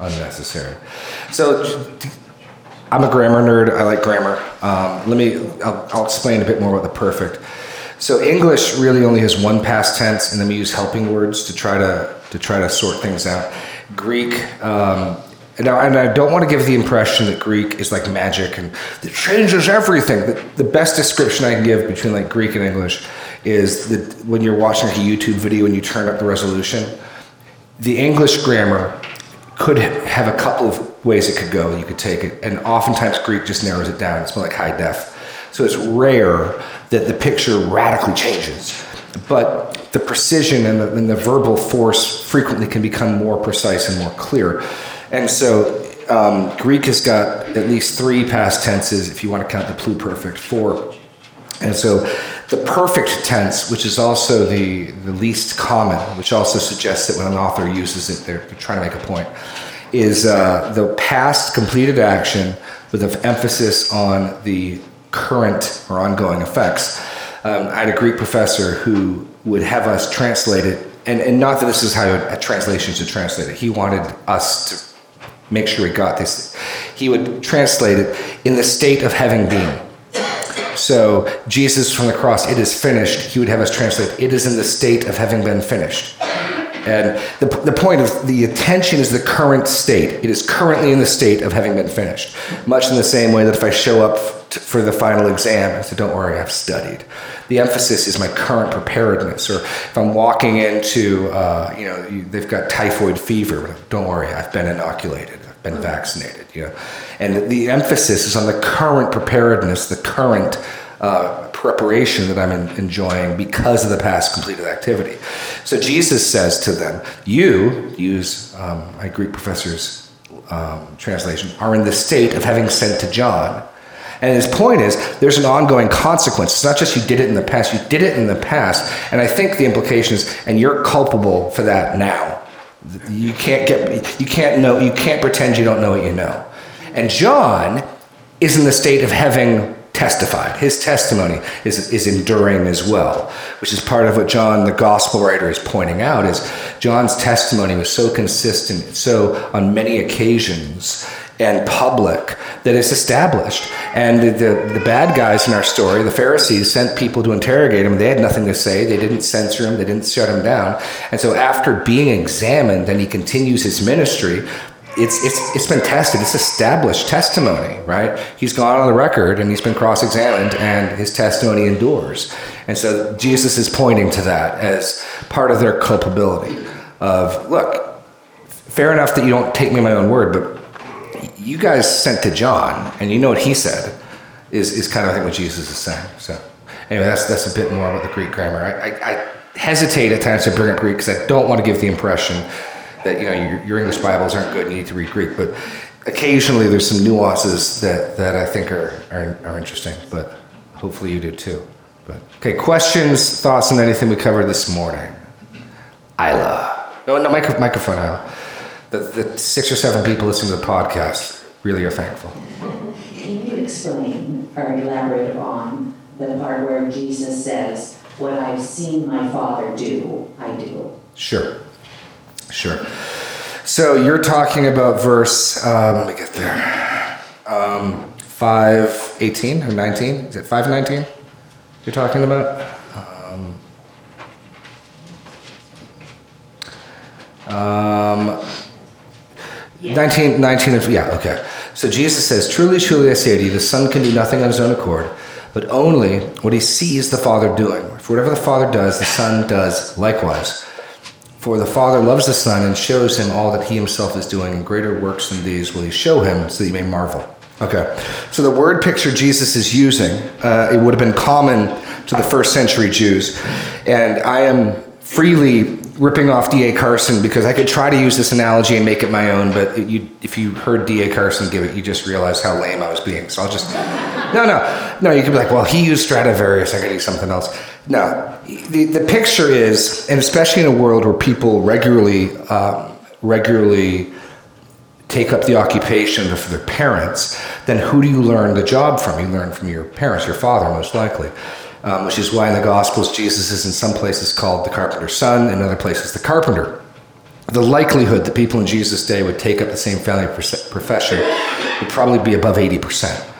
unnecessary. So I'm a grammar nerd. I like grammar. Um, let me, I'll, I'll, explain a bit more about the perfect. So English really only has one past tense, and then we use helping words to try to to try to sort things out. Greek. Um, and I, and I don't want to give the impression that Greek is like magic and it changes everything. The, the best description I can give between like Greek and English is that when you're watching a YouTube video and you turn up the resolution, the English grammar could have a couple of ways it could go. You could take it, and oftentimes Greek just narrows it down. It's more like high def. So it's rare that the picture radically changes. But the precision and the, and the verbal force frequently can become more precise and more clear. And so um, Greek has got at least three past tenses, if you want to count the pluperfect, four. And so the perfect tense, which is also the, the least common, which also suggests that when an author uses it, they're, trying to make a point, is uh, the past completed action with an emphasis on the current or ongoing effects. Um, I had a Greek professor who would have us translate it, and, and not that this is how a translation should translate it. He wanted us to make sure we got this. He would translate it in the state of having been. So, Jesus from the cross, it is finished. He would have us translate, it is in the state of having been finished. And the, the point of the attention is the current state. It is currently in the state of having been finished. Much in the same way that if I show up to, for the final exam, I say, don't worry, I've studied. The emphasis is my current preparedness. Or if I'm walking into, uh, you know, they've got typhoid fever, don't worry, I've been inoculated, I've been vaccinated, you know. And the emphasis is on the current preparedness, the current uh, preparation that I'm in, enjoying because of the past completed activity. So Jesus says to them, You, use um, my Greek professor's um, translation, are in the state of having sent to John. And his point is there's an ongoing consequence. It's not just you did it in the past, you did it in the past. And I think the implication is, and you're culpable for that now. You can't get you can't know you can't pretend you don't know what you know. And John is in the state of having testified. His testimony is, is enduring as well, which is part of what John, the gospel writer, is pointing out. Is John's testimony was so consistent, so on many occasions and public that it's established. And the, the, the, bad guys in our story, the Pharisees, sent people to interrogate him. They had nothing to say. They didn't censor him. They didn't shut him down. And so after being examined, and he continues his ministry, it's, it's, it's been tested. It's established testimony, right? He's gone on the record and he's been cross examined, and his testimony endures. And so Jesus is pointing to that as part of their culpability of, look, fair enough that you don't take me my own word, but you guys sent to John, and you know what he said is, is kind of, I think, what Jesus is saying. So, anyway, that's, that's a bit more about the Greek grammar. I, I, I hesitate at times to bring up Greek because I don't want to give the impression that you know your, your English Bibles aren't good. and You need to read Greek, but occasionally there's some nuances that that I think are are, are interesting. But hopefully you do too. But okay, questions, thoughts on anything we covered this morning? Isla, no, no micro, microphone, Isla. The, the six or seven people listening to the podcast really are thankful. Can you explain or elaborate on the part where Jesus says, "What I've seen my Father do, I do"? Sure. Sure. So you're talking about verse, um, let me get there, um, 518 or 19? Is it 519 you're talking about? Um, um, yeah. 19, 19, yeah, okay. So Jesus says, Truly, truly, I say to you, the Son can do nothing on his own accord, but only what he sees the Father doing. For whatever the Father does, the Son does likewise. For the Father loves the Son and shows him all that he himself is doing, and greater works than these will he show him, so that you may marvel. Okay, so the word picture Jesus is using, uh, it would have been common to the first century Jews. And I am freely ripping off D.A. Carson because I could try to use this analogy and make it my own, but it, you, if you heard D.A. Carson give it, you just realize how lame I was being. So I'll just, no, no, no, you could be like, well, he used Stradivarius, I gotta use something else. No, the, the picture is, and especially in a world where people regularly, um, regularly take up the occupation of their parents, then who do you learn the job from? You learn from your parents, your father, most likely. Um, which is why in the Gospels Jesus is in some places called the carpenter's son, in other places the carpenter. the likelihood that people in Jesus' day would take up the same family profession would probably be above 80%.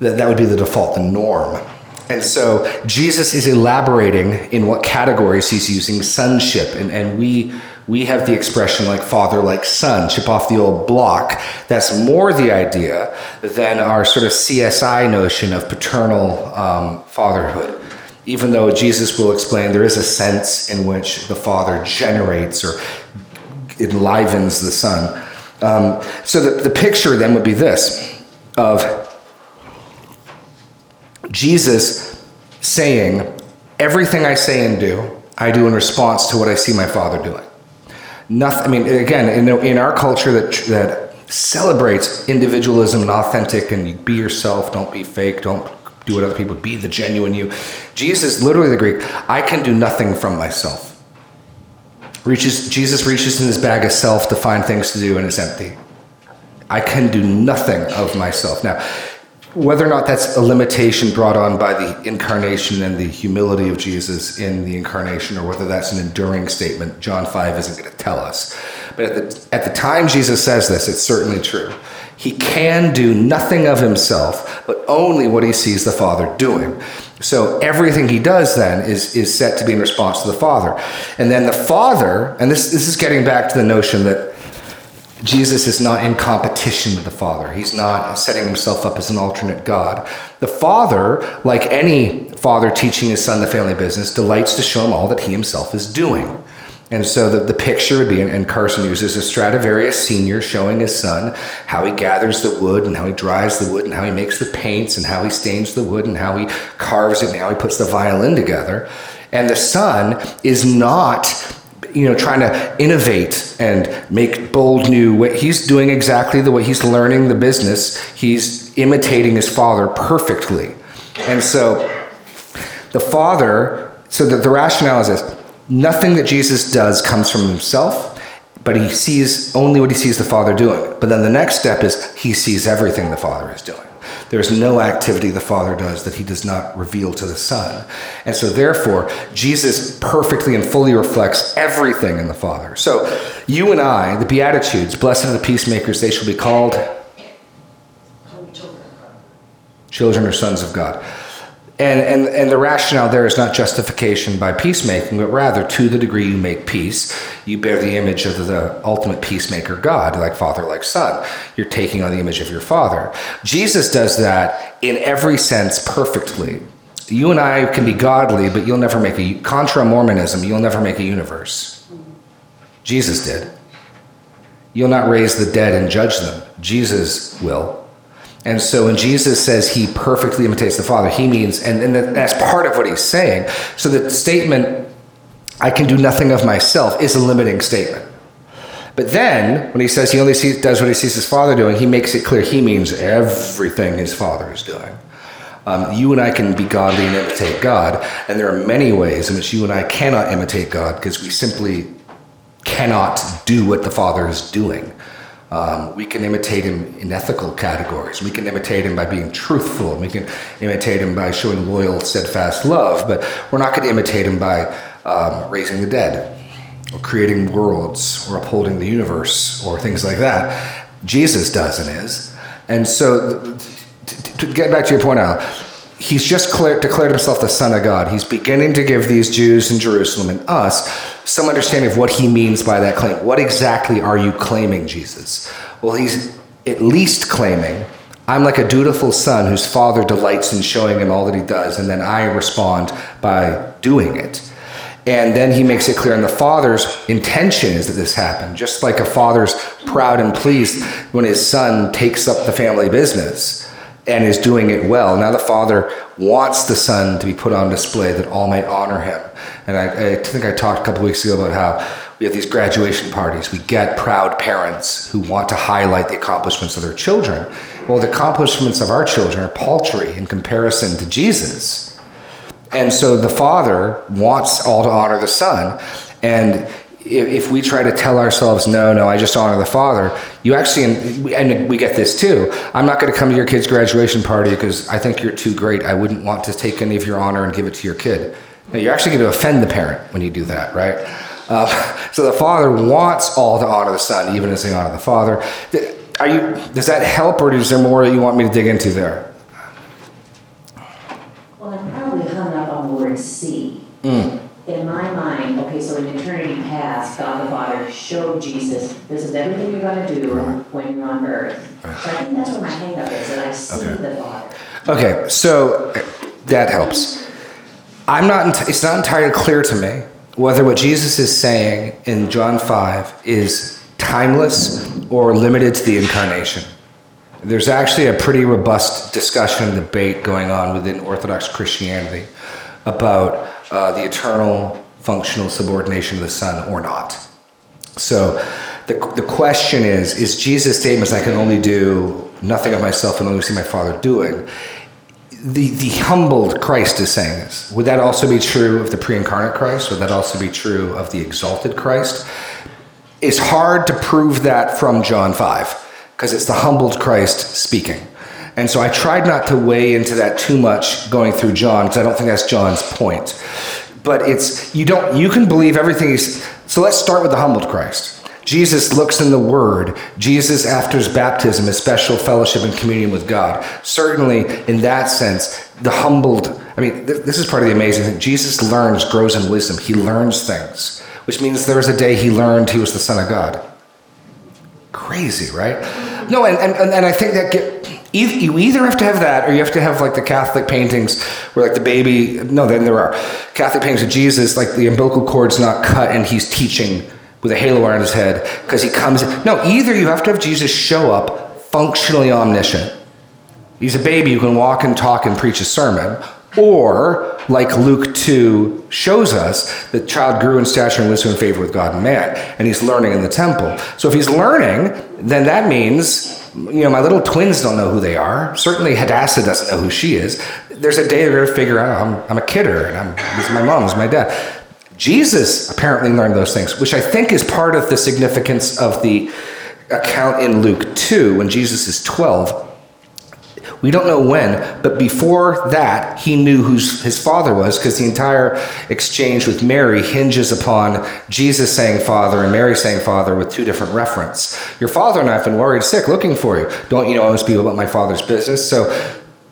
That, that would be the default, the norm. And so Jesus is elaborating in what categories he's using sonship. And, and we, we have the expression like father, like son, chip off the old block. That's more the idea than our sort of CSI notion of paternal um, fatherhood. Even though Jesus will explain there is a sense in which the father generates or enlivens the son. Um, so the, the picture then would be this of Jesus saying, Everything I say and do, I do in response to what I see my Father doing. Nothing, I mean, again, in, in our culture that, that celebrates individualism and authentic and you be yourself, don't be fake, don't do what other people, be the genuine you. Jesus, literally the Greek, I can do nothing from myself. Reaches, Jesus reaches in his bag of self to find things to do and it's empty. I can do nothing of myself. Now, whether or not that's a limitation brought on by the incarnation and the humility of Jesus in the incarnation, or whether that's an enduring statement, John 5 isn't going to tell us. But at the, at the time Jesus says this, it's certainly true. He can do nothing of himself, but only what he sees the Father doing. So everything he does then is, is set to be in response to the Father. And then the Father, and this, this is getting back to the notion that Jesus is not in competition with the Father. He's not setting himself up as an alternate God. The Father, like any father teaching his son the family business, delights to show him all that he himself is doing. And so the, the picture would be, and Carson uses a Stradivarius senior showing his son how he gathers the wood and how he dries the wood and how he makes the paints and how he stains the wood and how he carves it and how he puts the violin together. And the son is not you know, trying to innovate and make bold new way. He's doing exactly the way he's learning the business. He's imitating his father perfectly. And so the father, so that the rationale is this nothing that Jesus does comes from himself, but he sees only what he sees the father doing. But then the next step is he sees everything the father is doing. There's no activity the Father does that he does not reveal to the Son. And so, therefore, Jesus perfectly and fully reflects everything in the Father. So, you and I, the Beatitudes, blessed are the peacemakers, they shall be called children or sons of God. And, and, and the rationale there is not justification by peacemaking, but rather to the degree you make peace, you bear the image of the ultimate peacemaker God, like father, like son. You're taking on the image of your father. Jesus does that in every sense perfectly. You and I can be godly, but you'll never make a, contra Mormonism, you'll never make a universe. Jesus did. You'll not raise the dead and judge them. Jesus will. And so when Jesus says he perfectly imitates the Father, he means, and, and that's part of what he's saying. So the statement, I can do nothing of myself, is a limiting statement. But then, when he says he only sees, does what he sees his Father doing, he makes it clear he means everything his Father is doing. Um, you and I can be godly and imitate God, and there are many ways in which you and I cannot imitate God because we simply cannot do what the Father is doing. Um, we can imitate him in ethical categories. We can imitate him by being truthful. We can imitate him by showing loyal, steadfast love. But we're not going to imitate him by um, raising the dead, or creating worlds, or upholding the universe, or things like that. Jesus does and is. And so, to get back to your point, Al, he's just declared himself the Son of God. He's beginning to give these Jews in Jerusalem and us some understanding of what he means by that claim. What exactly are you claiming, Jesus? Well, he's at least claiming, I'm like a dutiful son whose father delights in showing him all that he does, and then I respond by doing it. And then he makes it clear, and the father's intention is that this happen, just like a father's proud and pleased when his son takes up the family business and is doing it well. Now the Father wants the Son to be put on display that all might honor him. And I, I think I talked a couple weeks ago about how we have these graduation parties. We get proud parents who want to highlight the accomplishments of their children. Well, the accomplishments of our children are paltry in comparison to Jesus. And so the Father wants all to honor the Son. And if we try to tell ourselves, no, no, I just honor the Father, you actually, and we get this too, I'm not going to come to your kid's graduation party because I think you're too great. I wouldn't want to take any of your honor and give it to your kid. Now, you're actually going to offend the parent when you do that, right? Uh, so the Father wants all to honor the Son, even as they honor the Father. Are you? Does that help, or is there more that you want me to dig into there? Well, I'm probably hung up on the word see. Mm. In my mind, okay, so in eternity past, God showed Jesus, this is everything you're going to do when you're on earth. So I think that's what my hang up is, that I see okay. the Father. Okay, so that helps. I'm not, it's not entirely clear to me whether what Jesus is saying in John 5 is timeless or limited to the incarnation. There's actually a pretty robust discussion and debate going on within Orthodox Christianity about uh, the eternal functional subordination of the Son or not. So the, the question is Is Jesus' statements, I can only do nothing of myself and only see my Father doing? The, the humbled Christ is saying this. Would that also be true of the pre incarnate Christ? Would that also be true of the exalted Christ? It's hard to prove that from John 5 because it's the humbled Christ speaking. And so I tried not to weigh into that too much going through John because I don't think that's John's point. But it's you don't you can believe everything he's so let's start with the humbled Christ. Jesus looks in the Word. Jesus, after his baptism, his special fellowship and communion with God. Certainly, in that sense, the humbled. I mean, th- this is part of the amazing thing. Jesus learns, grows in wisdom. He learns things, which means there was a day he learned he was the Son of God. Crazy, right? No, and, and, and I think that you either have to have that or you have to have like the Catholic paintings where like the baby, no, then there are Catholic paintings of Jesus, like the umbilical cord's not cut and he's teaching with a halo around his head because he comes. No, either you have to have Jesus show up functionally omniscient. He's a baby who can walk and talk and preach a sermon, or, like Luke 2 shows us, the child grew in stature and wisdom and favor with God and man, and he's learning in the temple. So if he's learning, then that means, you know, my little twins don't know who they are. Certainly Hadassah doesn't know who she is. There's a day they're going to figure out I'm, I'm a kidder, and I'm, this is my mom, this is my dad. Jesus apparently learned those things, which I think is part of the significance of the account in Luke 2 when Jesus is 12 we don't know when, but before that, he knew who his father was because the entire exchange with Mary hinges upon Jesus saying father and Mary saying father with two different reference. Your father and I have been worried sick looking for you. Don't you know I must be about my father's business? So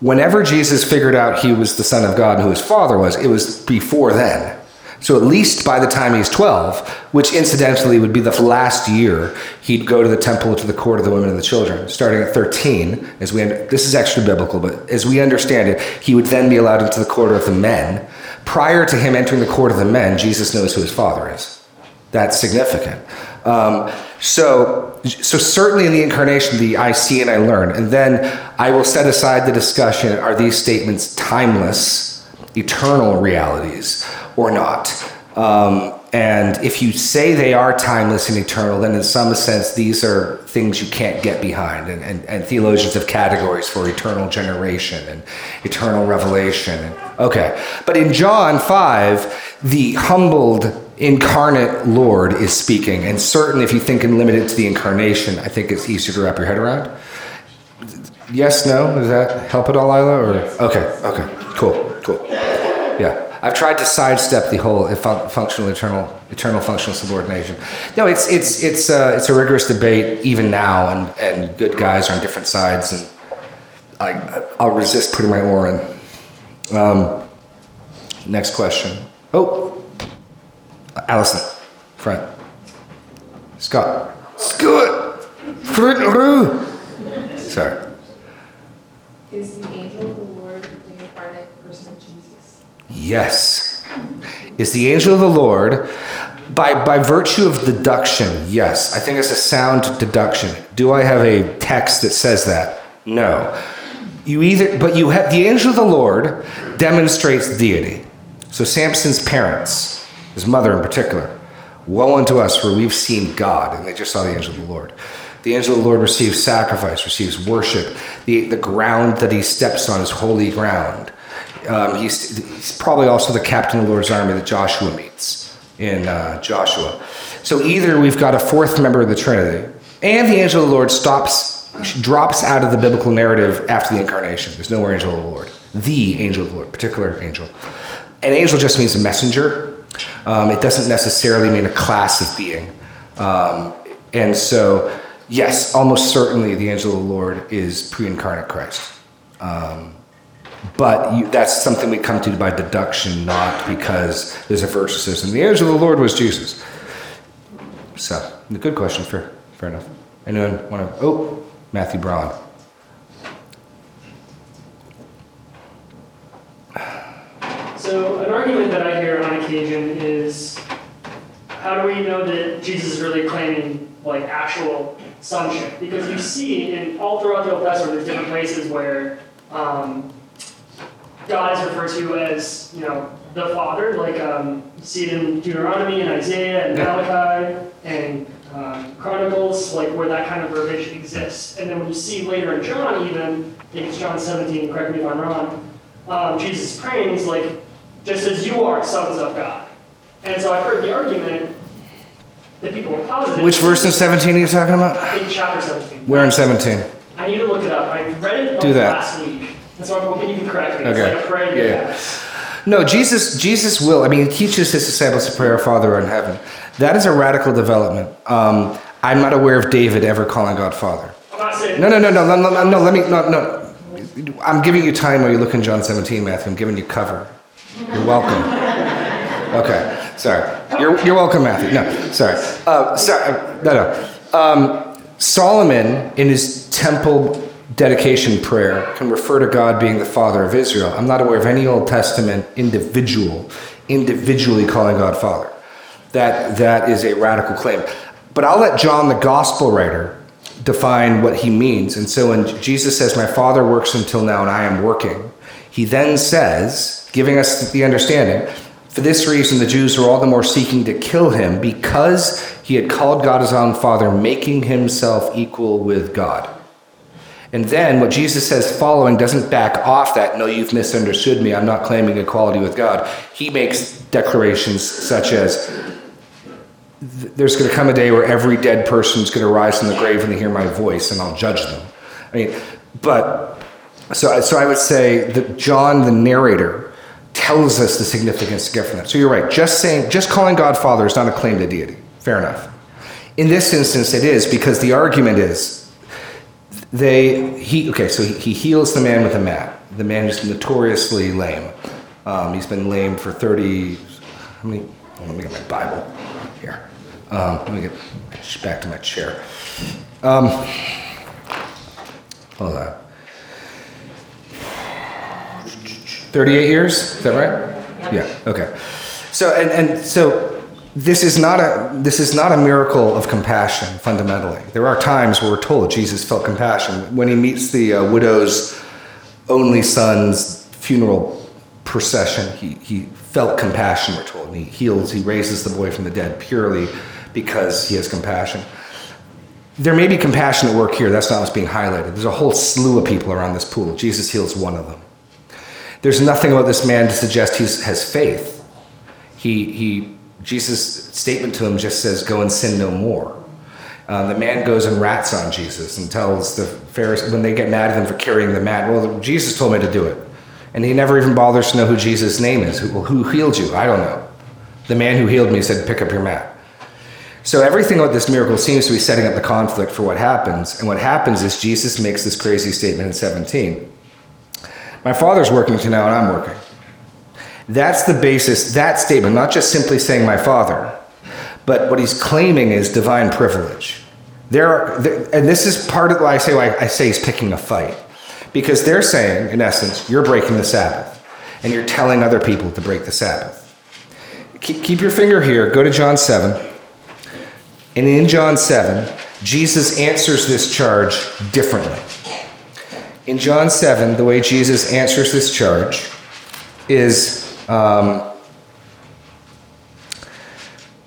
whenever Jesus figured out he was the son of God and who his father was, it was before then. So at least by the time he's 12, which incidentally would be the last year, he'd go to the temple to the court of the women and the children. Starting at 13, as we this is extra biblical, but as we understand it, he would then be allowed into the court of the men. Prior to him entering the court of the men, Jesus knows who his father is. That's significant. Um, so, so certainly in the incarnation, the I see and I learn, and then I will set aside the discussion: Are these statements timeless, eternal realities? Or not. Um, and if you say they are timeless and eternal, then in some sense, these are things you can't get behind. And, and, and theologians have categories for eternal generation and eternal revelation. And, okay. But in John 5, the humbled incarnate Lord is speaking. And certainly, if you think and limit it to the incarnation, I think it's easier to wrap your head around. Yes, no? Does that help at all, Isla? Or okay, okay, cool, cool. Yeah. I've tried to sidestep the whole functional eternal eternal functional subordination. No, it's it's it's uh, it's a rigorous debate even now, and and good guys are on different sides, and I I'll resist putting my oar in. Um, next question. Oh, Allison, front. Scott. Scott. Sorry. Is the angel of the Lord the incarnate person of Jesus? Yes. Is the angel of the Lord, by, by virtue of deduction, yes. I think it's a sound deduction. Do I have a text that says that? No. You either, but you have the angel of the Lord demonstrates deity. So Samson's parents, his mother in particular, woe unto us for we've seen God, and they just saw the angel of the Lord. The angel of the Lord receives sacrifice, receives worship. The, the ground that he steps on is holy ground. Um, he's, he's, probably also the captain of the Lord's army that Joshua meets in uh, Joshua. So either we've got a fourth member of the Trinity, and the angel of the Lord stops, drops out of the biblical narrative after the incarnation. There's no more angel of the Lord. The angel of the Lord, particular angel. An angel just means a messenger. Um, it doesn't necessarily mean a class of being. Um, and so, yes, almost certainly the angel of the Lord is pre incarnate Christ. Um, but you, that's something we come to by deduction, not because there's a verse that says, and the angel of the Lord was Jesus. So, good question, fair, fair enough. Anyone want to? Oh, Matthew Braun. So, an argument that I hear on occasion is how do we know that Jesus is really claiming like actual sonship? Because you see in all throughout the Old Testament, there's different places where um, God is referred to as, you know, the Father. Like um, you see it in Deuteronomy and Isaiah and Malachi and um, Chronicles, like where that kind of verbiage exists. And then when you see later in John, even I think it's John 17. Correct me if I'm wrong. Um, Jesus is praying. He's like, just as you are sons of God. And so I've heard the argument that people are positive. Which verse in 17 are you talking about? I think chapter 17. Where in 17? I need to look it up. I read it Do that. last week. So I'm hoping you can correct me. Okay. It's like a prayer. Yeah. No, Jesus, Jesus will. I mean, he teaches his disciples to pray, Our Father in heaven. That is a radical development. Um, I'm not aware of David ever calling God Father. I'm not saying. No, no, no, no, no, no, no, no, let me, no, no. I'm giving you time while you look in John 17, Matthew. I'm giving you cover. You're welcome. Okay, sorry. You're, you're welcome, Matthew. No, sorry. Uh, sorry. No, no. Um, Solomon, in his temple dedication prayer, can refer to God being the Father of Israel. I'm not aware of any Old Testament individual individually calling God Father. That, that is a radical claim. But I'll let John, the gospel writer, define what he means. And so when Jesus says, My Father works until now and I am working, he then says, giving us the understanding, for this reason the Jews were all the more seeking to kill him because he had called God his own Father, making himself equal with God. And then what Jesus says following doesn't back off that, no, you've misunderstood me, I'm not claiming equality with God. He makes declarations such as, there's going to come a day where every dead person is going to rise from the grave and they hear my voice and I'll judge them. I mean, but so, so I would say that John, the narrator, tells us the significance to get from that. So you're right. Just saying, just calling God Father is not a claim to deity. Fair enough. In this instance, it is because the argument is they he okay. So he, he heals the man with a mat. The man is notoriously lame. Um, he's been lame for thirty. How many? oh, let me get my Bible here. Um, let me get back to my chair. Um, hold on. 38 years? Is that right? Yeah. Okay. So and, and so this is not a this is not a miracle of compassion fundamentally. There are times where we're told Jesus felt compassion when he meets the uh, widow's only son's funeral procession. He he felt compassion. We're told. And he heals. He raises the boy from the dead purely because he has compassion. There may be compassion at work here. That's not what's being highlighted. There's a whole slew of people around this pool. Jesus heals one of them. There's nothing about this man to suggest he has faith. He, he, Jesus' statement to him just says, Go and sin no more. Uh, the man goes and rats on Jesus and tells the Pharisees, when they get mad at him for carrying the mat, Well, Jesus told me to do it. And he never even bothers to know who Jesus' name is. Who, who healed you? I don't know. The man who healed me said, Pick up your mat. So everything about this miracle seems to be setting up the conflict for what happens. And what happens is Jesus makes this crazy statement in 17. My father's working tonight, and I'm working. That's the basis, that statement, not just simply saying my father, but what he's claiming is divine privilege. There, are, and this is part of why I say why I say he's picking a fight, because they're saying, in essence, you're breaking the Sabbath, and you're telling other people to break the Sabbath. Keep, keep your finger here. Go to John seven, and in John seven, Jesus answers this charge differently. In John 7, the way Jesus answers this charge is um,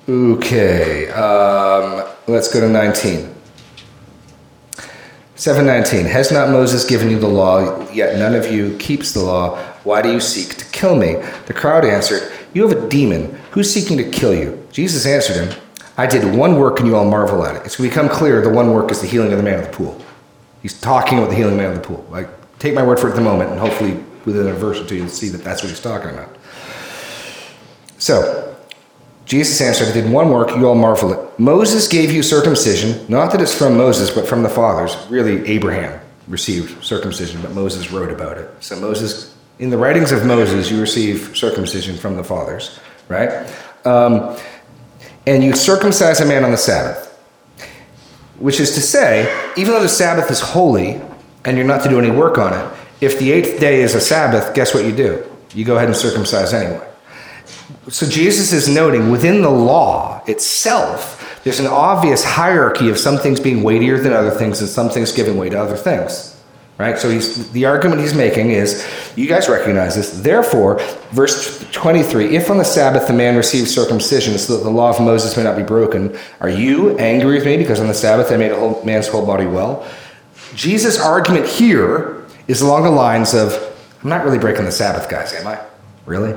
okay, um, let's go to 19. 719 Has not Moses given you the law, yet none of you keeps the law? Why do you seek to kill me? The crowd answered, You have a demon. Who's seeking to kill you? Jesus answered him, I did one work and you all marvel at it. It's become clear the one work is the healing of the man of the pool. He's talking about the healing man of the pool. Like, take my word for it at the moment, and hopefully within a verse or two, you'll see that that's what he's talking about. So, Jesus answered, I did one work, you all marvel at. Moses gave you circumcision, not that it's from Moses, but from the fathers. Really, Abraham received circumcision, but Moses wrote about it. So, Moses, in the writings of Moses, you receive circumcision from the fathers, right? Um, and you circumcise a man on the Sabbath, which is to say, even though the Sabbath is holy and you're not to do any work on it, if the eighth day is a Sabbath, guess what you do? You go ahead and circumcise anyway. So Jesus is noting within the law itself, there's an obvious hierarchy of some things being weightier than other things and some things giving way to other things. Right? So he's, the argument he's making is you guys recognize this. Therefore, verse 23 if on the Sabbath the man receives circumcision so that the law of Moses may not be broken, are you angry with me because on the Sabbath I made a whole, man's whole body well? Jesus' argument here is along the lines of I'm not really breaking the Sabbath, guys, am I? Really?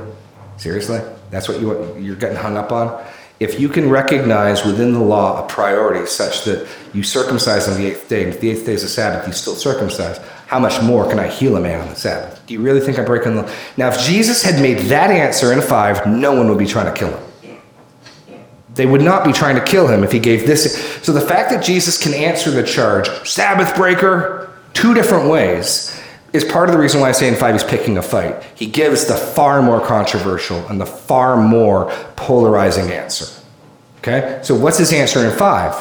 Seriously? That's what you, you're getting hung up on? If you can recognize within the law a priority such that you circumcise on the eighth day, and if the eighth day is a Sabbath, you still circumcise, how much more can I heal a man on the Sabbath? Do you really think I'm breaking the law? Now, if Jesus had made that answer in five, no one would be trying to kill him. They would not be trying to kill him if he gave this. So the fact that Jesus can answer the charge, Sabbath breaker, two different ways, is part of the reason why I say in five he's picking a fight. He gives the far more controversial and the far more polarizing answer. Okay? So what's his answer in five?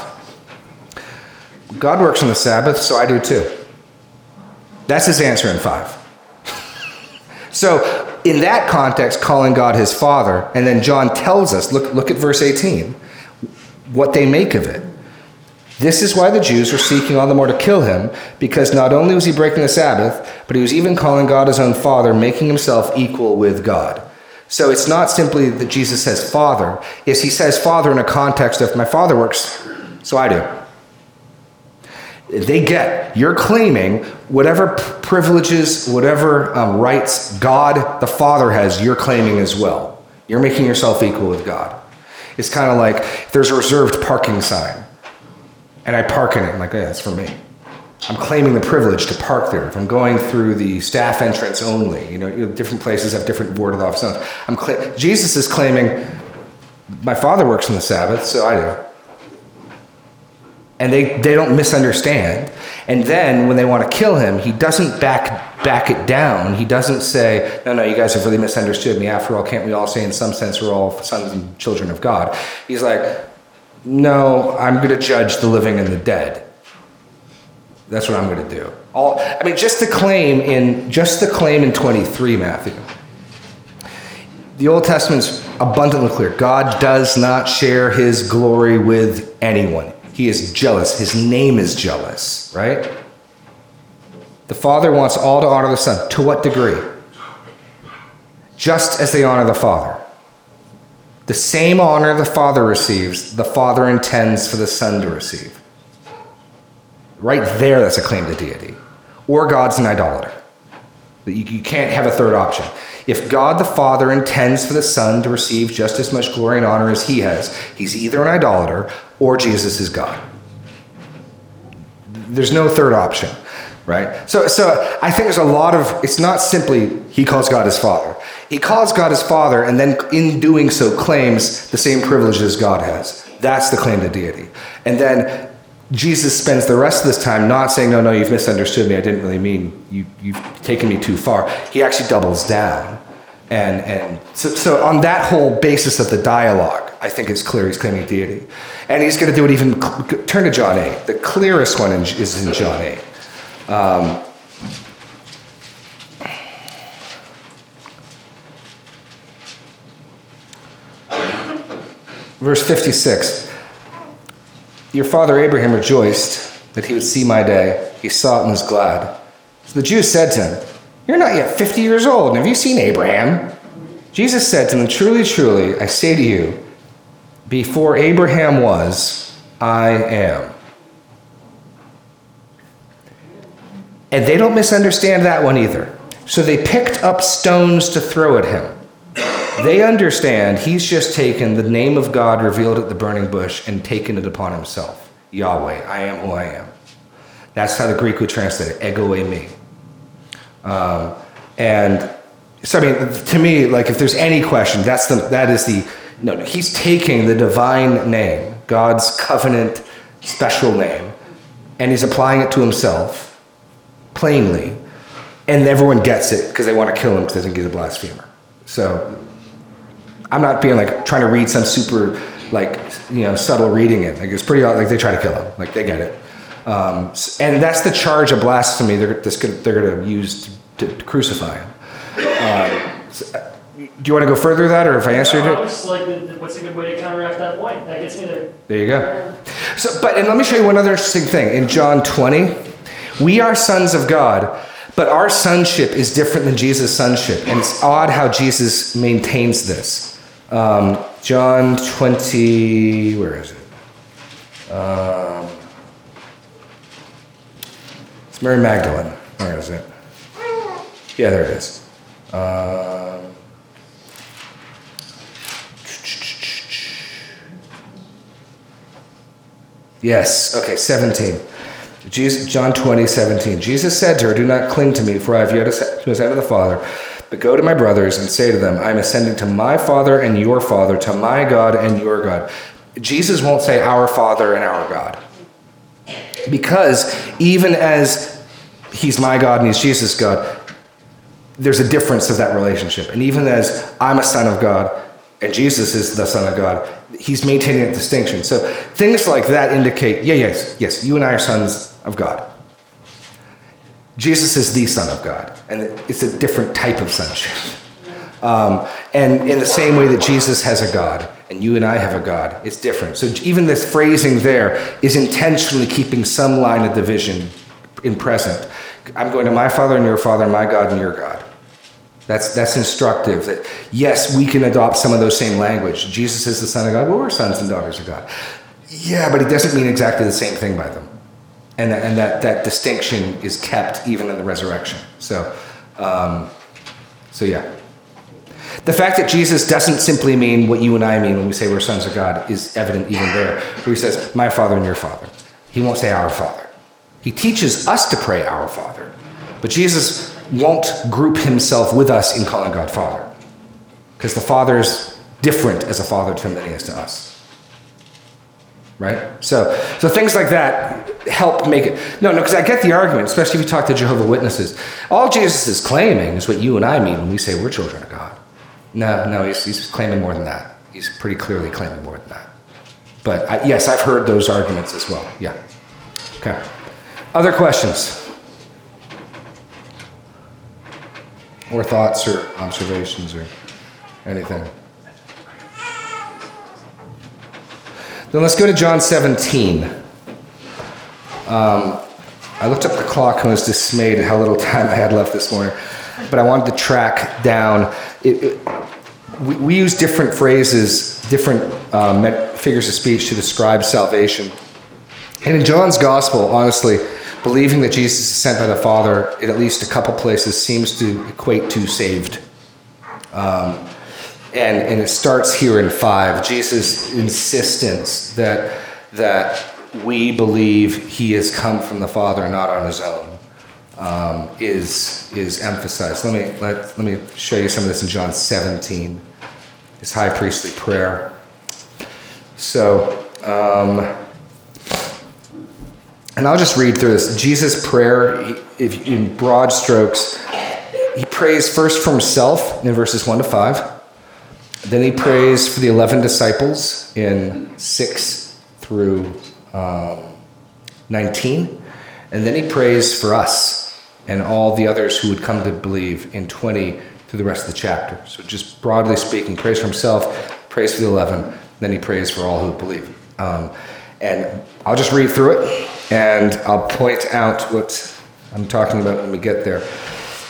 God works on the Sabbath, so I do too. That's his answer in five. so in that context, calling God his father, and then John tells us, look, look at verse 18, what they make of it. This is why the Jews were seeking all the more to kill him, because not only was he breaking the Sabbath, but he was even calling God his own Father, making himself equal with God. So it's not simply that Jesus says Father, is he says Father in a context of my Father works, so I do. They get, you're claiming whatever privileges, whatever um, rights God the Father has, you're claiming as well. You're making yourself equal with God. It's kind of like there's a reserved parking sign and I park in it. I'm like, yeah, that's for me. I'm claiming the privilege to park there. If I'm going through the staff entrance only, you know, you know different places have different boarded off zones. I'm cl- Jesus is claiming, my father works on the Sabbath, so I do. And they, they don't misunderstand. And then when they want to kill him, he doesn't back, back it down. He doesn't say, no, no, you guys have really misunderstood me. After all, can't we all say in some sense we're all sons and children of God? He's like, no, I'm going to judge the living and the dead. That's what I'm going to do. All, I mean, just the claim in just the claim in 23, Matthew. The Old Testament's abundantly clear. God does not share His glory with anyone. He is jealous. His name is jealous, right? The Father wants all to honor the Son. To what degree? Just as they honor the Father. The same honor the Father receives, the Father intends for the Son to receive. Right there, that's a claim to deity. Or God's an idolater. You, can't have a third option. If God the Father intends for the Son to receive just as much glory and honor as he has, he's either an idolater or Jesus is God. There's no third option, right? So, so I think there's a lot of, it's not simply he calls God his Father. He calls God his father and then in doing so claims the same privileges God has. That's the claim to deity. And then Jesus spends the rest of this time not saying, no, no, you've misunderstood me. I didn't really mean you, you've taken me too far. He actually doubles down. And, and so, so on that whole basis of the dialogue, I think it's clear he's claiming deity. And he's going to do it even, turn to John 8. The clearest one is in John 8. Um, Verse 56 Your father Abraham rejoiced that he would see my day. He saw it and was glad. So the Jews said to him, You're not yet 50 years old, and have you seen Abraham? Jesus said to them, Truly, truly, I say to you, before Abraham was, I am. And they don't misunderstand that one either. So they picked up stones to throw at him. They understand he's just taken the name of God revealed at the burning bush and taken it upon himself. Yahweh, I am who I am. That's how the Greek would translate it, ego eimi. Um, and so, I mean, to me, like, if there's any question, that's the, that is the, No, no, he's taking the divine name, God's covenant special name, and he's applying it to himself plainly, and everyone gets it because they want to kill him because they think he's a blasphemer. So I'm not being like trying to read some super like you know subtle reading it. Like it's pretty like they try to kill him. Like they get it, um, and that's the charge of blasphemy they're that's gonna, they're going to use to, to crucify him. Um, so, do you want to go further with that, or if I answered I it? like, what's a good way to counteract that point? That gets me there. There you go. So, but and let me show you one other interesting thing. In John 20, we are sons of God, but our sonship is different than Jesus' sonship, and it's odd how Jesus maintains this. Um, John 20, where is it? Um, it's Mary Magdalene. Where is it? Yeah, there it is. Um, Yes, okay, 17. Jesus, John 20, 17. Jesus said to her, Do not cling to me, for I have yet to ascend to the Father, but go to my brothers and say to them, I am ascending to my Father and your Father, to my God and your God. Jesus won't say our Father and our God. Because even as he's my God and he's Jesus' God, there's a difference of that relationship. And even as I'm a son of God and Jesus is the son of God, he's maintaining a distinction. So things like that indicate, yeah, yes, yes, you and I are sons of God. Jesus is the son of God, and it's a different type of sonship. Um, and in the same way that Jesus has a God and you and I have a God, it's different. So even this phrasing there is intentionally keeping some line of division in present. I'm going to my Father and your Father, my God and your God. That's, that's instructive that yes, we can adopt some of those same language. Jesus is the Son of God. Well, we're sons and daughters of God. Yeah, but he doesn't mean exactly the same thing by them. And, that, and that, that distinction is kept even in the resurrection. So, um, so yeah. The fact that Jesus doesn't simply mean what you and I mean when we say we're sons of God is evident even there, where he says, My Father and your Father. He won't say our Father. He teaches us to pray our Father. But Jesus won't group himself with us in calling God Father. Because the Father is different as a father to him than he is to us. Right? So, so things like that help make it. No, no, because I get the argument, especially if you talk to Jehovah Witnesses. All Jesus is claiming is what you and I mean when we say we're children of God. No, no, he's, he's claiming more than that. He's pretty clearly claiming more than that. But I, yes, I've heard those arguments as well. Yeah. Okay. Other questions? Or thoughts or observations or anything? Then let's go to John 17. Um, I looked up the clock and was dismayed at how little time I had left this morning, but I wanted to track down. It, it, we, we, use different phrases, different um, figures of speech to describe salvation. And in John's gospel, honestly, believing that Jesus is sent by the Father in at least a couple places seems to equate to saved. Um, and, and it starts here in five. Jesus' insistence that, that we believe he has come from the Father, not on his own, um, is, is emphasized. Let me, let, let me show you some of this in John 17, his high priestly prayer. So, um, and I'll just read through this. Jesus' prayer, if, in broad strokes, he prays first for himself in verses 1 to 5. Then he prays for the 11 disciples in 6 through um, 19. And then he prays for us and all the others who would come to believe in 20 through the rest of the chapter. So, just broadly speaking, prays for himself, prays for the 11, then he prays for all who believe. Um, and I'll just read through it and I'll point out what I'm talking about when we get there.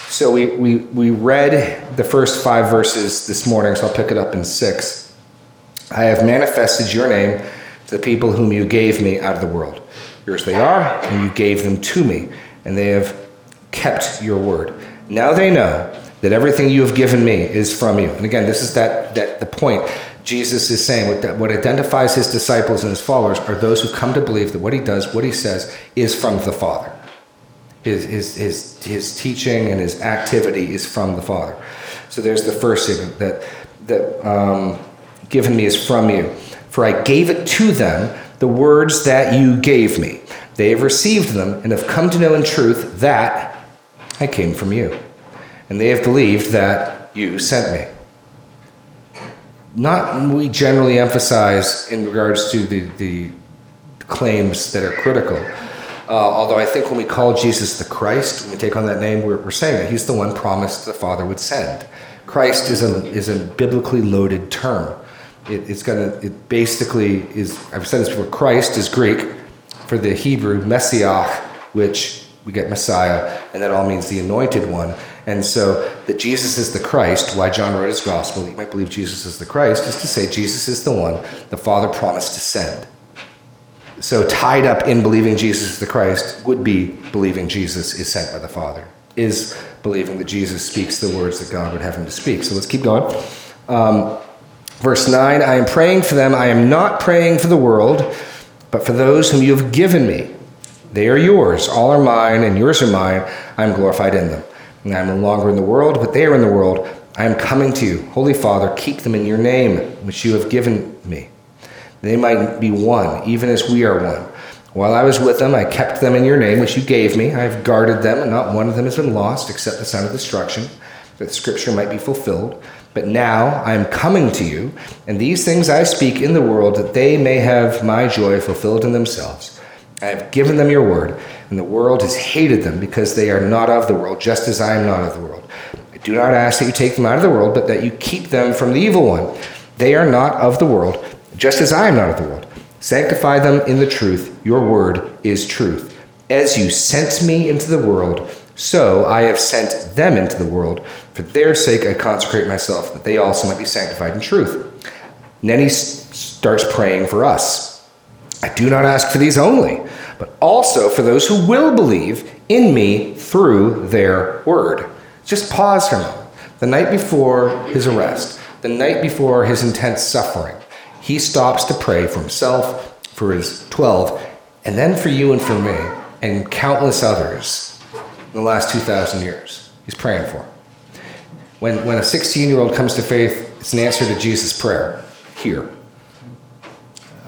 So we, we, we read the first five verses this morning, so I'll pick it up in six. I have manifested your name to the people whom you gave me out of the world. Yours they are, and you gave them to me, and they have kept your word. Now they know that everything you have given me is from you. And again, this is that, that the point. Jesus is saying what, that, what identifies his disciples and his followers are those who come to believe that what he does, what he says, is from the Father. His, his, his, his teaching and his activity is from the Father. So there's the first statement that, that um, given me is from you. For I gave it to them, the words that you gave me. They have received them and have come to know in truth that I came from you. And they have believed that you sent me. Not we generally emphasize in regards to the, the claims that are critical. Uh, although I think when we call Jesus the Christ, when we take on that name, we're, we're saying that he's the one promised the Father would send. Christ is a, is a biblically loaded term. It, it's gonna, it basically is, I've said this before, Christ is Greek for the Hebrew Messiah, which we get Messiah, and that all means the anointed one. And so that Jesus is the Christ, why John wrote his gospel, you might believe Jesus is the Christ, is to say Jesus is the one the Father promised to send. So tied up in believing Jesus is the Christ would be believing Jesus is sent by the Father, is believing that Jesus speaks the words that God would have him to speak. So let's keep going. Um, verse 9 I am praying for them. I am not praying for the world, but for those whom you have given me. They are yours, all are mine, and yours are mine. I am glorified in them. And I am no longer in the world, but they are in the world. I am coming to you. Holy Father, keep them in your name, which you have given me. They might be one, even as we are one. While I was with them, I kept them in your name, which you gave me. I have guarded them, and not one of them has been lost, except the son of destruction, that scripture might be fulfilled. But now I am coming to you, and these things I speak in the world, that they may have my joy fulfilled in themselves. I have given them your word, and the world has hated them because they are not of the world, just as I am not of the world. I do not ask that you take them out of the world, but that you keep them from the evil one. They are not of the world, just as I am not of the world. Sanctify them in the truth. Your word is truth. As you sent me into the world, so I have sent them into the world. For their sake I consecrate myself, that they also might be sanctified in truth. And then he starts praying for us. I do not ask for these only, but also for those who will believe in me through their word. Just pause for a moment. The night before his arrest, the night before his intense suffering, he stops to pray for himself, for his 12, and then for you and for me, and countless others in the last 2,000 years. He's praying for. When, when a 16 year old comes to faith, it's an answer to Jesus' prayer here.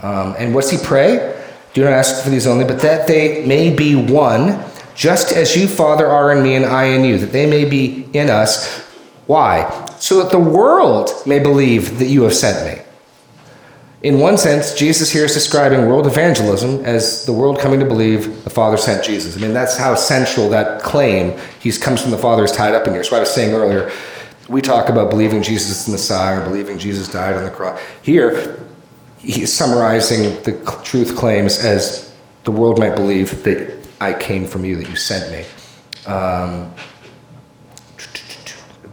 Um, and what's he pray? Do not ask for these only, but that they may be one, just as you, Father, are in me and I in you, that they may be in us. Why? So that the world may believe that you have sent me. In one sense, Jesus here is describing world evangelism as the world coming to believe the Father sent Jesus. I mean, that's how central that claim, he comes from the Father, is tied up in here. So I was saying earlier, we talk about believing Jesus is the Messiah, or believing Jesus died on the cross. Here, he's summarizing the truth claims as the world might believe that I came from you, that you sent me. Um,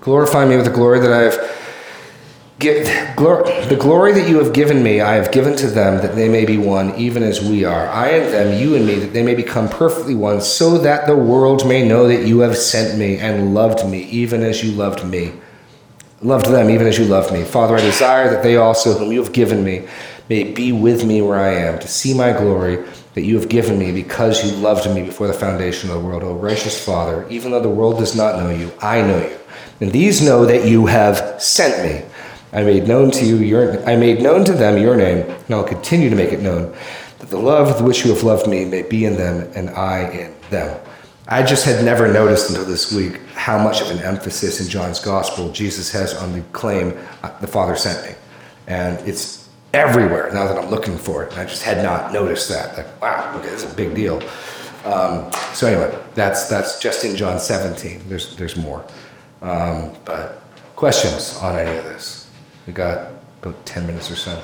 glorify me with the glory that I have Give, the glory that you have given me, I have given to them that they may be one, even as we are. I and them, you and me, that they may become perfectly one, so that the world may know that you have sent me and loved me, even as you loved me. Loved them, even as you loved me. Father, I desire that they also, whom you have given me, may be with me where I am, to see my glory that you have given me because you loved me before the foundation of the world. O righteous Father, even though the world does not know you, I know you. And these know that you have sent me. I made known to you your I made known to them your name, and I'll continue to make it known, that the love with which you have loved me may be in them and I in them. I just had never noticed until this week how much of an emphasis in John's gospel Jesus has on the claim, the Father sent me. And it's everywhere now that I'm looking for it. And I just had not noticed that. Like, wow, okay, this is a big deal. Um, so anyway, that's that's just in John 17. There's there's more. Um, but questions on any of this? We got about 10 minutes or so.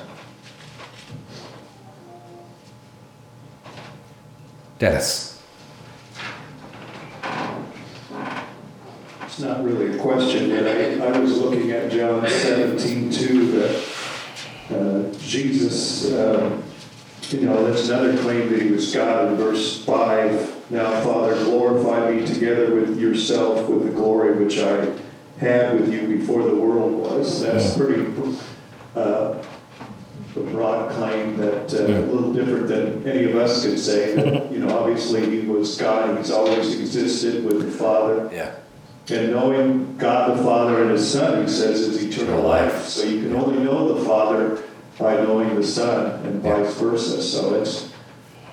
Dennis. It's not really a question, but I, I was looking at John 17 too, that uh, Jesus, uh, you know, that's another claim that he was God in verse 5. Now, Father, glorify me together with yourself with the glory which I had with you before the world was. That's pretty uh, a broad claim that uh, a little different than any of us could say. That, you know, obviously he was God and he's always existed with the Father. Yeah. And knowing God the Father and His Son, he says, is eternal life. So you can only know the Father by knowing the Son and vice versa. So it's,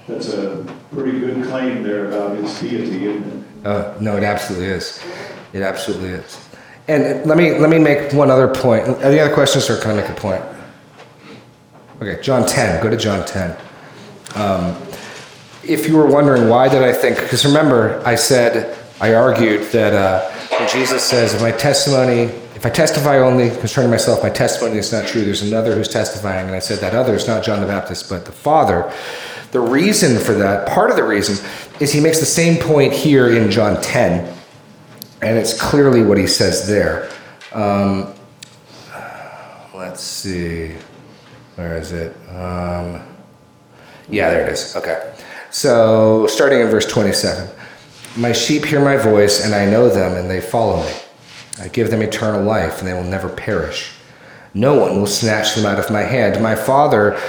that's a pretty good claim there about his deity, isn't it? Uh, no, it absolutely is. It absolutely is. And let me let me make one other point. Any other questions, or can I make a point? Okay, John 10. Go to John 10. Um, if you were wondering why did I think, because remember I said I argued that uh, when Jesus says, "If my testimony, if I testify only concerning myself, my testimony is not true. There's another who's testifying," and I said that other is not John the Baptist, but the Father. The reason for that, part of the reason, is he makes the same point here in John 10 and it's clearly what he says there. Um, let's see, where is it? Um, yeah, there it is. Okay. So, starting in verse 27 My sheep hear my voice, and I know them, and they follow me. I give them eternal life, and they will never perish. No one will snatch them out of my hand. My Father,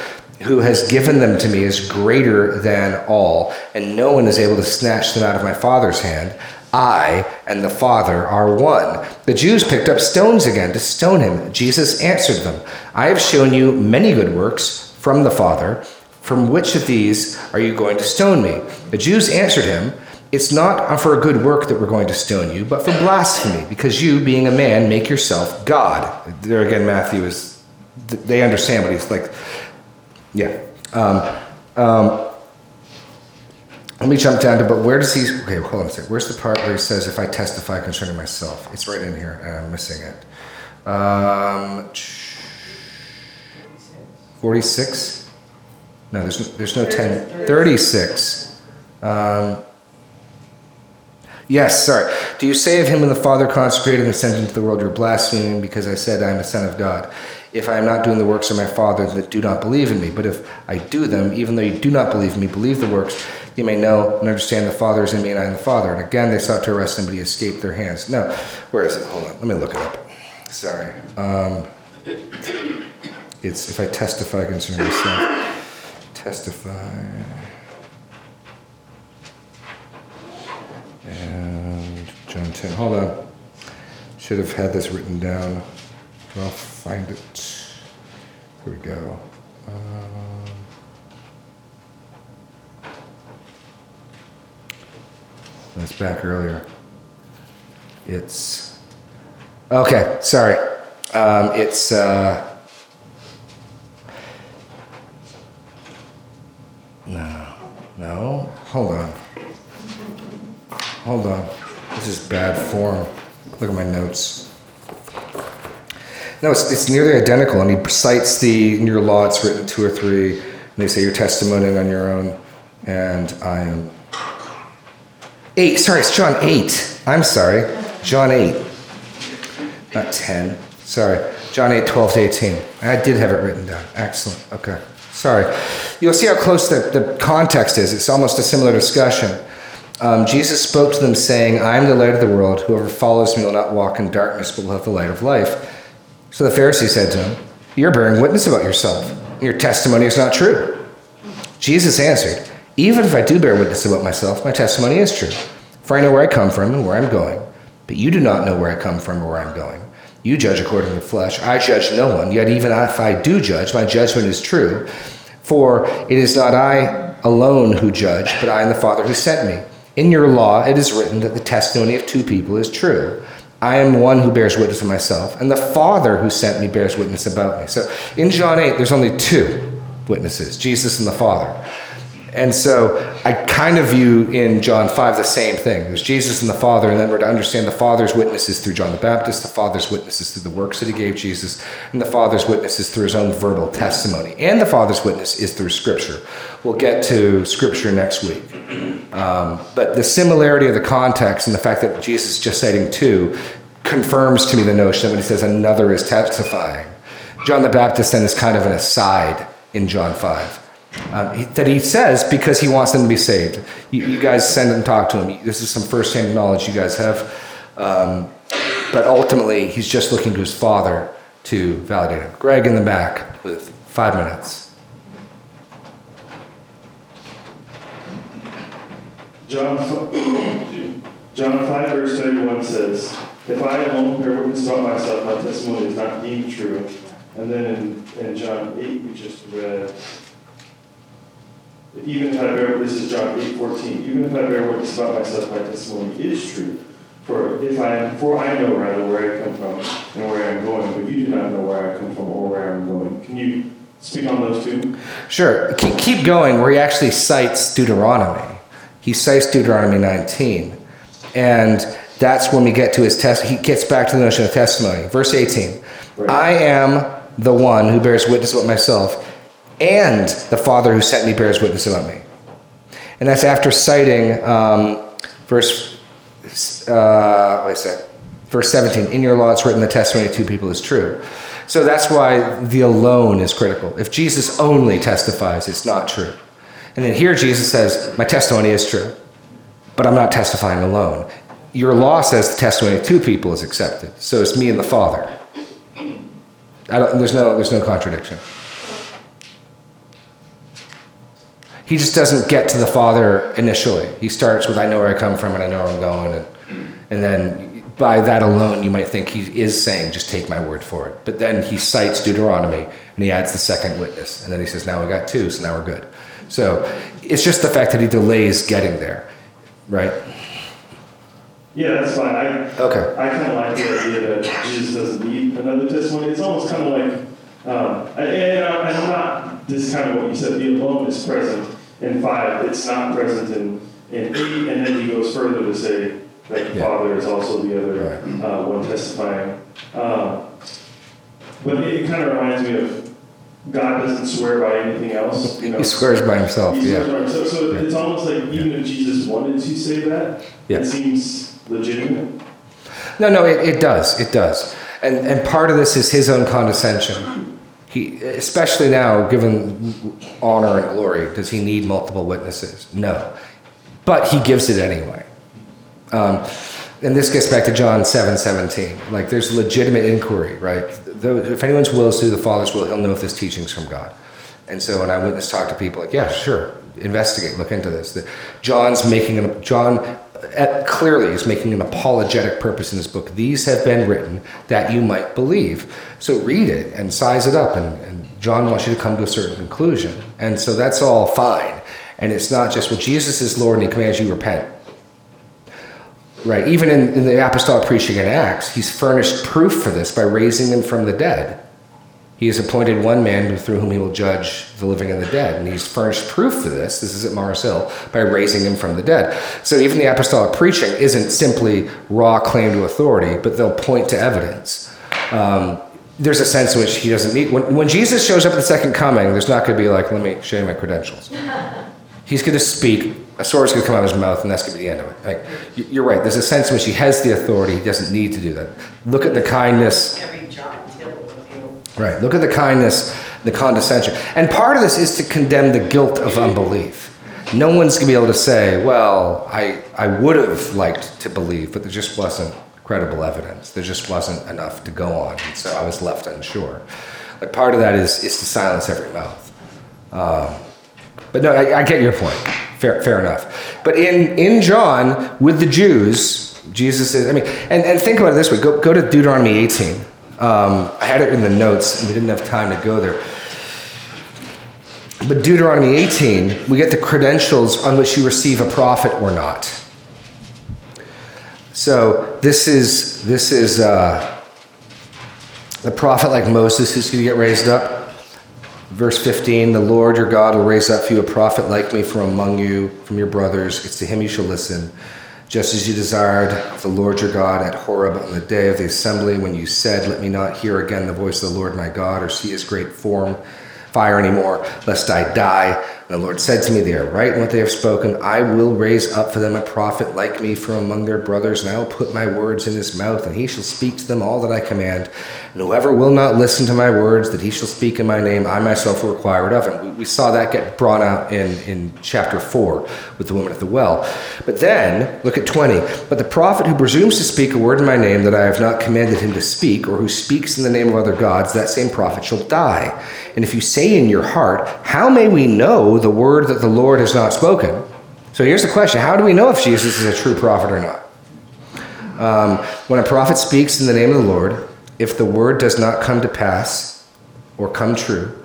who has given them to me, is greater than all, and no one is able to snatch them out of my Father's hand. I and the Father are one. The Jews picked up stones again to stone him. Jesus answered them, I have shown you many good works from the Father. From which of these are you going to stone me? The Jews answered him, It's not for a good work that we're going to stone you, but for blasphemy, because you, being a man, make yourself God. There again, Matthew is, they understand what he's like. Yeah. Um, um, let me jump down to, but where does he, okay, hold on a second. Where's the part where he says, if I testify concerning myself? It's right in here, and I'm missing it. Um, 46? No, there's, no, there's no 10. 36. Um, yes, sorry. Do you say of him and the Father consecrated and sent into the world, you're blaspheming because I said I am a son of God? If I am not doing the works of my Father, that do not believe in me. But if I do them, even though you do not believe in me, believe the works you may know and understand the Father is in me and I in the Father. And again, they sought to arrest him, but he escaped their hands. No, where is it? Hold on, let me look it up. Sorry. Um, it's if I testify concerning myself. Testify. John 10. Hold on. Should have had this written down. I'll find it. Here we go. Um, That's back earlier. It's okay. Sorry. Um, it's uh, no, no. Hold on. Hold on. This is bad form. Look at my notes. No, it's, it's nearly identical, and he cites the in your law. It's written two or three, and they say your testimony on your own, and I am 8. Sorry, it's John 8. I'm sorry. John 8. Not 10. Sorry. John 8, 12 to 18. I did have it written down. Excellent. Okay. Sorry. You'll see how close the, the context is. It's almost a similar discussion. Um, Jesus spoke to them, saying, I am the light of the world. Whoever follows me will not walk in darkness, but will have the light of life. So the Pharisee said to him, You're bearing witness about yourself. Your testimony is not true. Jesus answered, even if I do bear witness about myself, my testimony is true. For I know where I come from and where I'm going. But you do not know where I come from or where I'm going. You judge according to the flesh. I judge no one. Yet even if I do judge, my judgment is true. For it is not I alone who judge, but I and the Father who sent me. In your law it is written that the testimony of two people is true. I am one who bears witness of myself, and the Father who sent me bears witness about me. So in John 8, there's only two witnesses Jesus and the Father. And so I kind of view in John 5 the same thing. There's Jesus and the Father, and then we're to understand the Father's witnesses through John the Baptist, the Father's witnesses through the works that he gave Jesus, and the Father's witnesses through his own verbal testimony. And the Father's witness is through Scripture. We'll get to Scripture next week. Um, but the similarity of the context and the fact that Jesus is just citing two confirms to me the notion that when he says another is testifying, John the Baptist then is kind of an aside in John 5 um, he, that he says because he wants them to be saved. You, you, guys send and talk to him. This is some firsthand knowledge you guys have. Um, but ultimately, he's just looking to his father to validate him. Greg in the back with five minutes. John, John 5, verse 31 says, If I alone bear witness about myself, my testimony is not deemed true. And then in, in John 8, we just read, even if I bear, this is John 8, 14, even if I bear witness about myself, my testimony is true. For if I, for I know rather where I come from and where I am going, but you do not know where I come from or where I am going. Can you speak on those two? Sure. Keep going where he actually cites Deuteronomy. He cites Deuteronomy 19. And that's when we get to his test. He gets back to the notion of testimony. Verse 18 Right. I am the one who bears witness about myself, and the Father who sent me bears witness about me. And that's after citing um, verse, uh, wait a sec, verse 17. In your law it's written the testimony of two people is true. So that's why the alone is critical. If Jesus only testifies, it's not true. And then here Jesus says, My testimony is true, but I'm not testifying alone. Your law says the testimony of two people is accepted. So it's me and the Father. There's, no, there's no contradiction. He just doesn't get to the Father initially. He starts with, I know where I come from and I know where I'm going. And, and then by that alone, you might think he is saying, just take my word for it. But then he cites Deuteronomy and he adds the second witness. And then he says, now we got two, so now we're good. So it's just the fact that he delays getting there, right? Yeah, that's fine. I, Okay. I kind of like the idea that Jesus doesn't need another testimony. It's almost kind of like, um, and, and I'm not, this is kind of what you said, the alone is present in five, it's not present in, in eight, and then he goes further to say that the Yeah. Father is also the other Right. uh, one testifying. Um, but it, it kind of reminds me of God doesn't swear by anything else. You know? He swears by himself, swears yeah. by- So, so Yeah. it's almost like even if Jesus wanted to say that, Yeah. it seems legitimate. No, no, it, it does. It does. And, and part of this is his own condescension. He, especially now, given honor and glory, does he need multiple witnesses? No. But he gives it anyway. Um, and this gets back to John 7 17. Like, there's legitimate inquiry, right? If anyone's will to do the Father's will, he'll know if this teaching's from God. And so when I witness talk to people, like, yeah, sure, investigate, look into this. John's making an, John uh, clearly is making an apologetic purpose in this book. These have been written that you might believe. So read it and size it up. And, and John wants you to come to a certain conclusion. And so that's all fine. And it's not just, well, Jesus is Lord and he commands you repent. Right. Even in, in the apostolic preaching in Acts, he's furnished proof for this by raising them from the dead. He has appointed one man through whom he will judge the living and the dead. And he's furnished proof for this. This is at Mars Hill by raising him from the dead. So even the apostolic preaching isn't simply raw claim to authority, but they'll point to evidence. Um, there's a sense in which he doesn't need. When, when Jesus shows up at the second coming, there's not going to be like, let me show you my credentials. He's going to speak. A sword's going to come out of his mouth, and that's going to be the end of it. Like, you- you're right. There's a sense in which he has the authority. He doesn't need to do that. Look at the kindness Every John Till of. Right. Look at the kindness, the condescension. And part of this is to condemn the guilt of unbelief. No one's going to be able to say, well, I, I would have liked to believe, but there just wasn't credible evidence. There just wasn't enough to go on. And so I was left unsure. Like part of that is, is to silence every mouth. Um, but no, I, I get your point. Fair, fair enough. But in, in John, with the Jews, Jesus is, I mean, and, and think about it this way go, go to Deuteronomy 18. Um, I had it in the notes, and we didn't have time to go there. But Deuteronomy 18, we get the credentials on which you receive a prophet or not. So this is this is uh, the prophet like Moses who's going to get raised up. Verse 15 The Lord your God will raise up for you a prophet like me from among you, from your brothers. It's to him you shall listen, just as you desired of the Lord your God at Horeb on the day of the assembly, when you said, Let me not hear again the voice of the Lord my God, or see his great form, fire anymore, lest I die. The Lord said to me, They are right in what they have spoken. I will raise up for them a prophet like me from among their brothers, and I will put my words in his mouth, and he shall speak to them all that I command. And whoever will not listen to my words that he shall speak in my name, I myself will require it of him. We, we saw that get brought out in, in chapter 4 with the woman at the well. But then, look at 20. But the prophet who presumes to speak a word in my name that I have not commanded him to speak, or who speaks in the name of other gods, that same prophet shall die. And if you say in your heart, How may we know the word that the Lord has not spoken? So here's the question How do we know if Jesus is a true prophet or not? Um, when a prophet speaks in the name of the Lord, if the word does not come to pass or come true,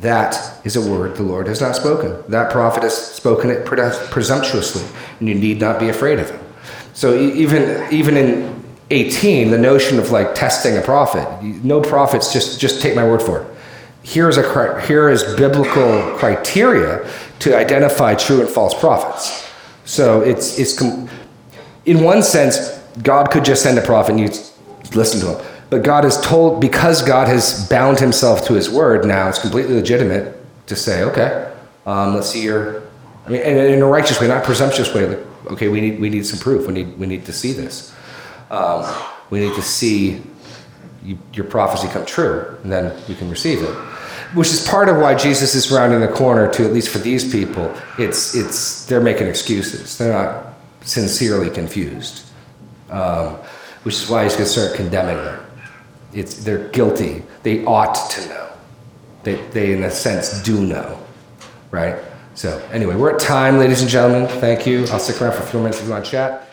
that is a word the Lord has not spoken. That prophet has spoken it presumptuously, and you need not be afraid of him. So even even in 18, the notion of like testing a prophet, no prophets just just take my word for it. Here's a here is biblical criteria to identify true and false prophets. So it's it's in one sense, God could just send a prophet and you listen to him. But God has told, because God has bound himself to his word, now it's completely legitimate to say, okay, um, let's see your, I mean, in a righteous way, not presumptuous way, like, okay, we need, we need some proof. We need, we need to see this. Um, we need to see you, your prophecy come true, and then we can receive it. Which is part of why Jesus is rounding the corner to, at least for these people, it's, it's, they're making excuses. They're not sincerely confused. Um, which is why he's going to start condemning them. It's, they're guilty. They ought to know. They, they, in a sense, do know, right? So, anyway, we're at time, ladies and gentlemen. Thank you. I'll stick around for a few minutes if you want to chat.